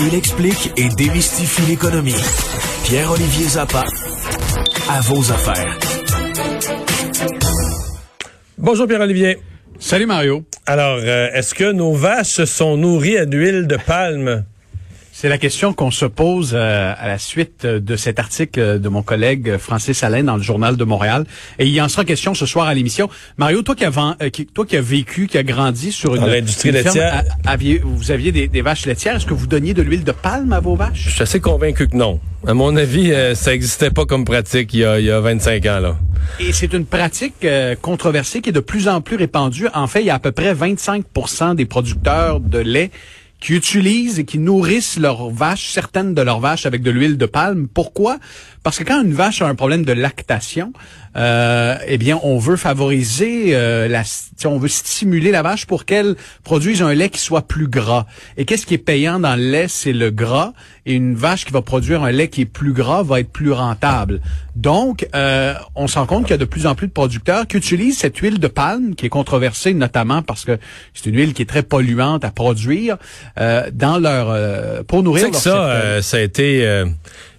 Il explique et démystifie l'économie. Pierre-Olivier Zappa, à vos affaires. Bonjour Pierre-Olivier. Salut Mario. Alors, euh, est-ce que nos vaches se sont nourries à d'huile de palme? C'est la question qu'on se pose euh, à la suite de cet article de mon collègue Francis Alain dans le Journal de Montréal. Et il y en sera question ce soir à l'émission. Mario, toi qui as, euh, qui, toi qui as vécu, qui a grandi sur une, l'industrie laitière, aviez, vous aviez des, des vaches laitières. Est-ce que vous donniez de l'huile de palme à vos vaches? Je suis assez convaincu que non. À mon avis, euh, ça n'existait pas comme pratique il y, a, il y a 25 ans. là. Et c'est une pratique controversée qui est de plus en plus répandue. En fait, il y a à peu près 25% des producteurs de lait qui utilisent et qui nourrissent leurs vaches, certaines de leurs vaches avec de l'huile de palme. Pourquoi? Parce que quand une vache a un problème de lactation, euh, eh bien, on veut favoriser euh, la, on veut stimuler la vache pour qu'elle produise un lait qui soit plus gras. Et qu'est-ce qui est payant dans le lait, c'est le gras. Et une vache qui va produire un lait qui est plus gras va être plus rentable. Donc, euh, on se rend compte qu'il y a de plus en plus de producteurs qui utilisent cette huile de palme, qui est controversée notamment parce que c'est une huile qui est très polluante à produire euh, dans leur euh, pour nourrir. leur ça, ça a été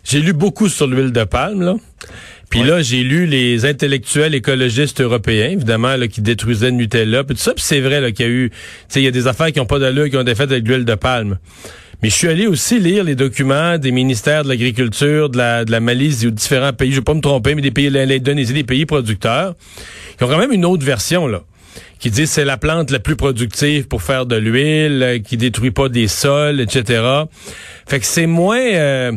j'ai lu beaucoup sur l'huile de palme, là. Puis là, j'ai lu les intellectuels écologistes européens, évidemment, là, qui détruisaient le Nutella, puis tout ça. Puis c'est vrai là, qu'il y a eu, tu sais, il y a des affaires qui n'ont pas d'allure, qui ont été faites avec l'huile de palme. Mais je suis allé aussi lire les documents des ministères de l'Agriculture, de la, de la Malaisie ou différents pays, je vais pas me tromper, mais des pays, l'Indonésie, des pays producteurs, qui ont quand même une autre version, là qui disent c'est la plante la plus productive pour faire de l'huile, euh, qui détruit pas des sols, etc. Fait que c'est moins... Euh,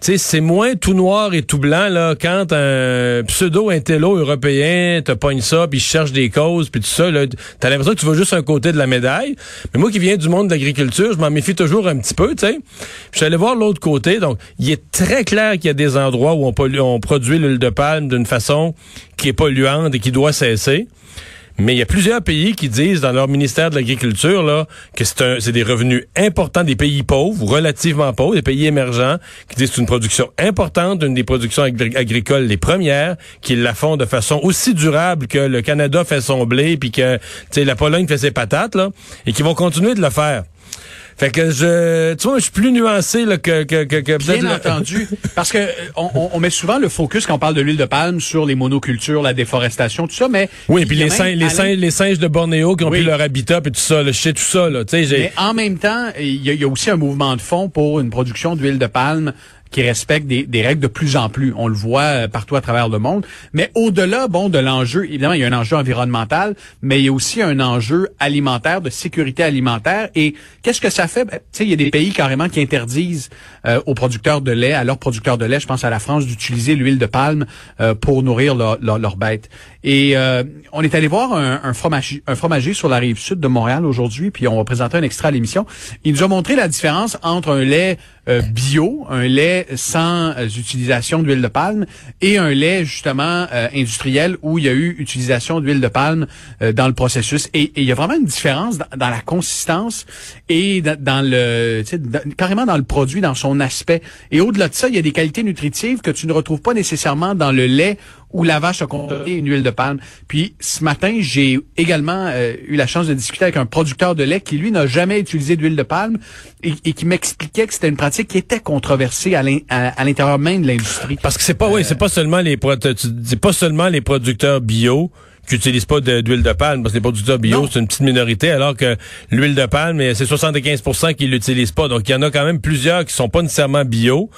c'est moins tout noir et tout blanc là quand un pseudo-intello européen te pogne ça puis cherche des causes puis tout ça là t'as l'impression que tu vois juste un côté de la médaille. Mais moi qui viens du monde de l'agriculture je m'en méfie toujours un petit peu tu sais. Je suis allé voir l'autre côté donc il est très clair qu'il y a des endroits où on, on produit l'huile de palme d'une façon qui est polluante et qui doit cesser mais il y a plusieurs pays qui disent dans leur ministère de l'Agriculture là que c'est des revenus importants des pays pauvres, relativement pauvres, des pays émergents, qui disent c'est une production importante, une des productions agricoles les premières, qu'ils la font de façon aussi durable que le Canada fait son blé, puis que la Pologne fait ses patates, là, et qui vont continuer de le faire. Fait que je, tu vois, je suis plus nuancé là, que, que, que, que Bien entendu, parce que euh, on, on, met souvent le focus quand on parle de l'huile de palme sur les monocultures, la déforestation, tout ça, mais oui, puis les, singes, les, singes, les singes de Bornéo qui ont pris leur habitat et tout ça, le sais tout ça là, tu sais. Mais en même temps, il y, y, a aussi un mouvement de fond pour une production d'huile de palme qui respectent des, des, règles de plus en plus. On le voit euh, partout à travers le monde. Mais au-delà, bon, de l'enjeu, évidemment, il y a un enjeu environnemental, mais il y a aussi un enjeu alimentaire, de sécurité alimentaire. Et qu'est-ce que ça fait? Ben, il y a des pays carrément qui interdisent euh, aux producteurs de lait, à leurs producteurs de lait, je pense à la France, d'utiliser l'huile de palme euh, pour nourrir leurs bêtes. Et on est allé voir un, un, fromager, un fromager sur la rive sud de Montréal aujourd'hui, puis on va présenter un extrait à l'émission. Il nous a montré la différence entre un lait bio, un lait sans euh, utilisation d'huile de palme et un lait justement euh, industriel où il y a eu utilisation d'huile de palme euh, dans le processus. Et, il y a vraiment une différence dans, la consistance et dans, le carrément dans le produit, dans son aspect. Et au-delà de ça, il y a des qualités nutritives que tu ne retrouves pas nécessairement dans le lait où la vache a contenté une huile de palme. Puis ce matin, j'ai également euh, eu la chance de discuter avec un producteur de lait qui lui n'a jamais utilisé d'huile de palme et, qui m'expliquait que c'était une pratique qui était controversée à l'intérieur même de l'industrie. Parce que c'est pas oui, c'est pas seulement les c'est pas seulement les producteurs bio qui n'utilisent pas d'huile de, palme parce que les producteurs bio c'est une petite minorité alors que l'huile de palme c'est 75% qui l'utilisent pas donc il y en a quand même plusieurs qui sont pas nécessairement bio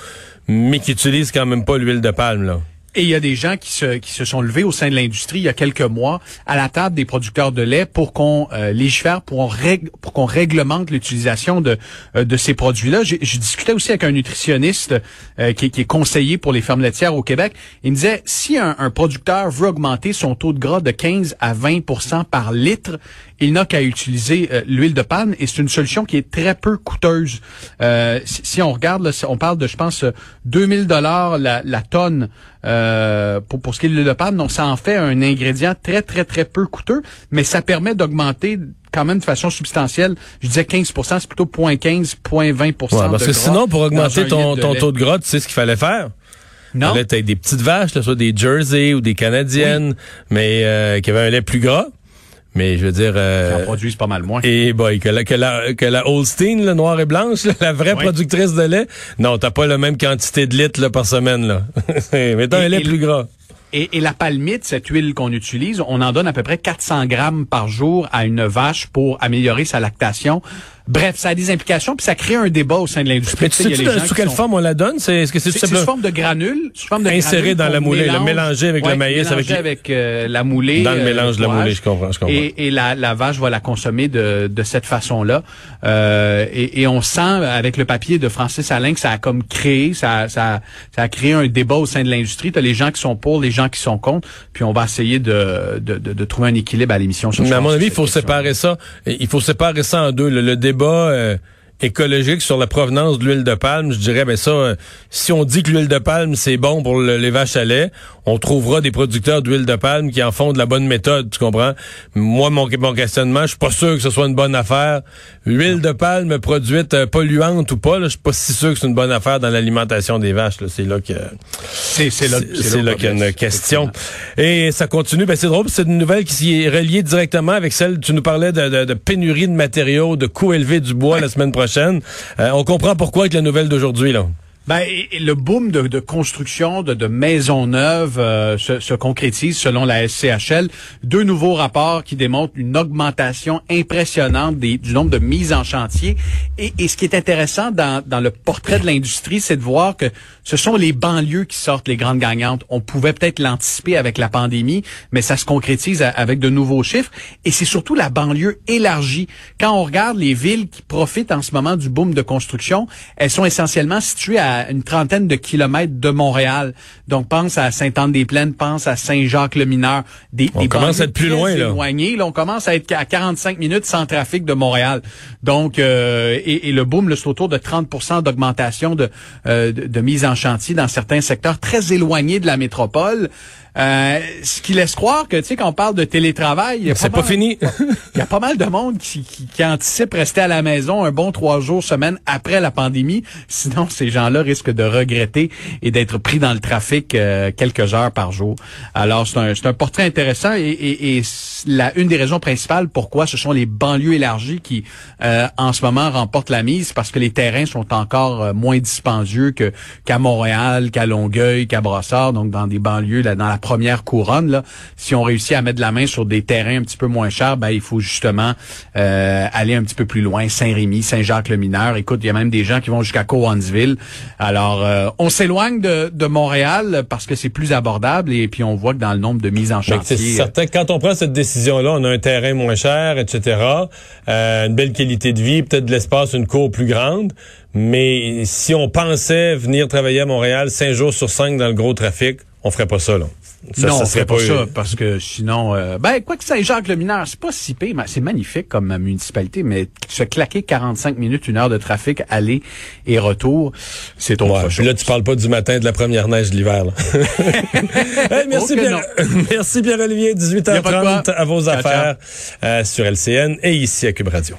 mais qui utilisent quand même pas l'huile de palme là. Et il y a des gens qui se, qui se sont levés au sein de l'industrie il y a quelques mois à la table des producteurs de lait pour qu'on euh, légifère, pour, pour qu'on réglemente l'utilisation de, euh, de ces produits-là. J'ai discutais aussi avec un nutritionniste euh, qui, qui, est conseiller pour les fermes laitières au Québec. Il me disait, si un, un producteur veut augmenter son taux de gras de 15 à 20% par litre, il n'a qu'à utiliser euh, l'huile de palme et c'est une solution qui est très peu coûteuse. Euh, si, on regarde, là, on parle de, je pense, 2000 dollars la, la, tonne euh, pour, pour ce qui est de l'huile de palme. Donc, ça en fait un ingrédient très, très, très peu coûteux, mais ça permet d'augmenter quand même de façon substantielle. Je disais 15 c'est plutôt 0.15, 0.20% Parce que sinon, pour augmenter ton, ton taux de gras, tu sais ce qu'il fallait faire? Non. Avec des petites vaches, soit des Jersey ou des Canadiennes, mais qui avaient un lait plus gras Mais je veux dire... Euh, en produisent pas mal moins. Et boy, que la, que la, que la Holstein, là, noire et blanche, la vraie productrice de lait, non, t'as pas la même quantité de litres là, par semaine. là. Mais t'as un lait plus gras. Et, et, la palmite, cette huile qu'on utilise, on en donne à peu près 400 grammes par jour à une vache pour améliorer sa lactation. Bref, ça a des implications, puis ça crée un débat au sein de l'industrie. Mais tu sais, sous quelle forme on la donne? C'est, est-ce que c'est, sous forme de granules? Sous forme de Inséré dans la moulée, le mélanger avec le maïs. Avec, avec euh, la moulée. Dans le mélange de la moulée, je comprends. Je comprends. Et, et la, la, vache va la consommer de, de cette façon-là. Euh, et, et, on sent, avec le papier de Francis Alain, que ça a comme créé, ça, ça, ça a créé un débat au sein de l'industrie. Tu as les gens qui sont pour, les gens qui sont contre, puis on va essayer de, de, de, de trouver un équilibre à l'émission. Mais à mon avis, il faut séparer ça. Il faut séparer ça en deux. Le, débat... Euh, écologique sur la provenance de l'huile de palme, je dirais, ben ça, euh, si on dit que l'huile de palme c'est bon pour les vaches à lait, on trouvera des producteurs d'huile de palme qui en font de la bonne méthode, tu comprends? Moi, mon, mon questionnement, je suis pas sûr que ce soit une bonne affaire. L'huile de palme produite euh, polluante ou pas, je suis pas si sûr que c'est une bonne affaire dans l'alimentation des vaches. C'est là que c'est là, c'est là, qu'il y a une question. Et ça continue. Ben c'est drôle, c'est une nouvelle qui est reliée directement avec celle. Tu nous parlais de, de, pénurie de matériaux, de coûts élevés du bois la semaine prochaine. Euh, on comprend pourquoi avec la nouvelle d'aujourd'hui, là. Ben, le boom de, construction de, maisons neuves euh, se, concrétise selon la SCHL. Deux nouveaux rapports qui démontrent une augmentation impressionnante du nombre de mises en chantier. Et, ce qui est intéressant dans, le portrait de l'industrie, c'est de voir que ce sont les banlieues qui sortent les grandes gagnantes. On pouvait peut-être l'anticiper avec la pandémie, mais ça se concrétise avec de nouveaux chiffres. Et c'est surtout la banlieue élargie. Quand on regarde les villes qui profitent en ce moment du boom de construction, elles sont essentiellement situées à une trentaine de kilomètres de Montréal. Donc, pense à Sainte-Anne-des-Plaines, pense à Saint-Jacques-le-Mineur. Des, on commence à être plus loin, là. On commence à être à 45 minutes sans trafic de Montréal. Donc, euh, et, le boom, c'est autour de 30% d'augmentation de, euh, de, de mise en chantier dans certains secteurs très éloignés de la métropole. Euh, ce qui laisse croire que, tu sais, quand on parle de télétravail... C'est pas, fini. Il y a pas mal de monde qui, qui, qui, anticipe rester à la maison un bon trois jours, semaine après la pandémie. Sinon, ces gens-là risquent de regretter et d'être pris dans le trafic euh, quelques heures par jour. Alors, c'est un, un portrait intéressant et, et, et la, une des raisons principales pourquoi ce sont les banlieues élargies qui, euh, en ce moment, remportent la mise parce que les terrains sont encore moins dispendieux que qu'à Montréal, qu'à Longueuil, qu'à Brossard, donc dans des banlieues, là, dans la première couronne, là, si on réussit à mettre la main sur des terrains un petit peu moins chers, ben il faut justement euh, aller un petit peu plus loin, Saint-Rémy, Saint-Jacques-le-Mineur. Écoute, il y a même des gens qui vont jusqu'à Cowansville. Alors, euh, on s'éloigne de, de, Montréal parce que c'est plus abordable et puis on voit que dans le nombre de mises en chantier. C'est certain quand on prend cette décision-là, on a un terrain moins cher, etc., euh, une belle qualité de vie, peut-être de l'espace, une cour plus grande. Mais si on pensait venir travailler à Montréal cinq jours sur cinq dans le gros trafic, on ferait pas ça, là. Ça, non, ça serait pas, ça, parce que sinon, euh, ben, quoi que Saint-Jacques-le-Mineur, c'est pas si pire, c'est magnifique comme municipalité, mais se claquer 45 minutes, une heure de trafic, aller et retour, c'est autre chose. Puis là, tu parles pas du matin de la première neige de l'hiver, merci, Pierre, merci Pierre-Olivier, 18h30 à vos affaires euh, sur LCN et ici à Cube Radio.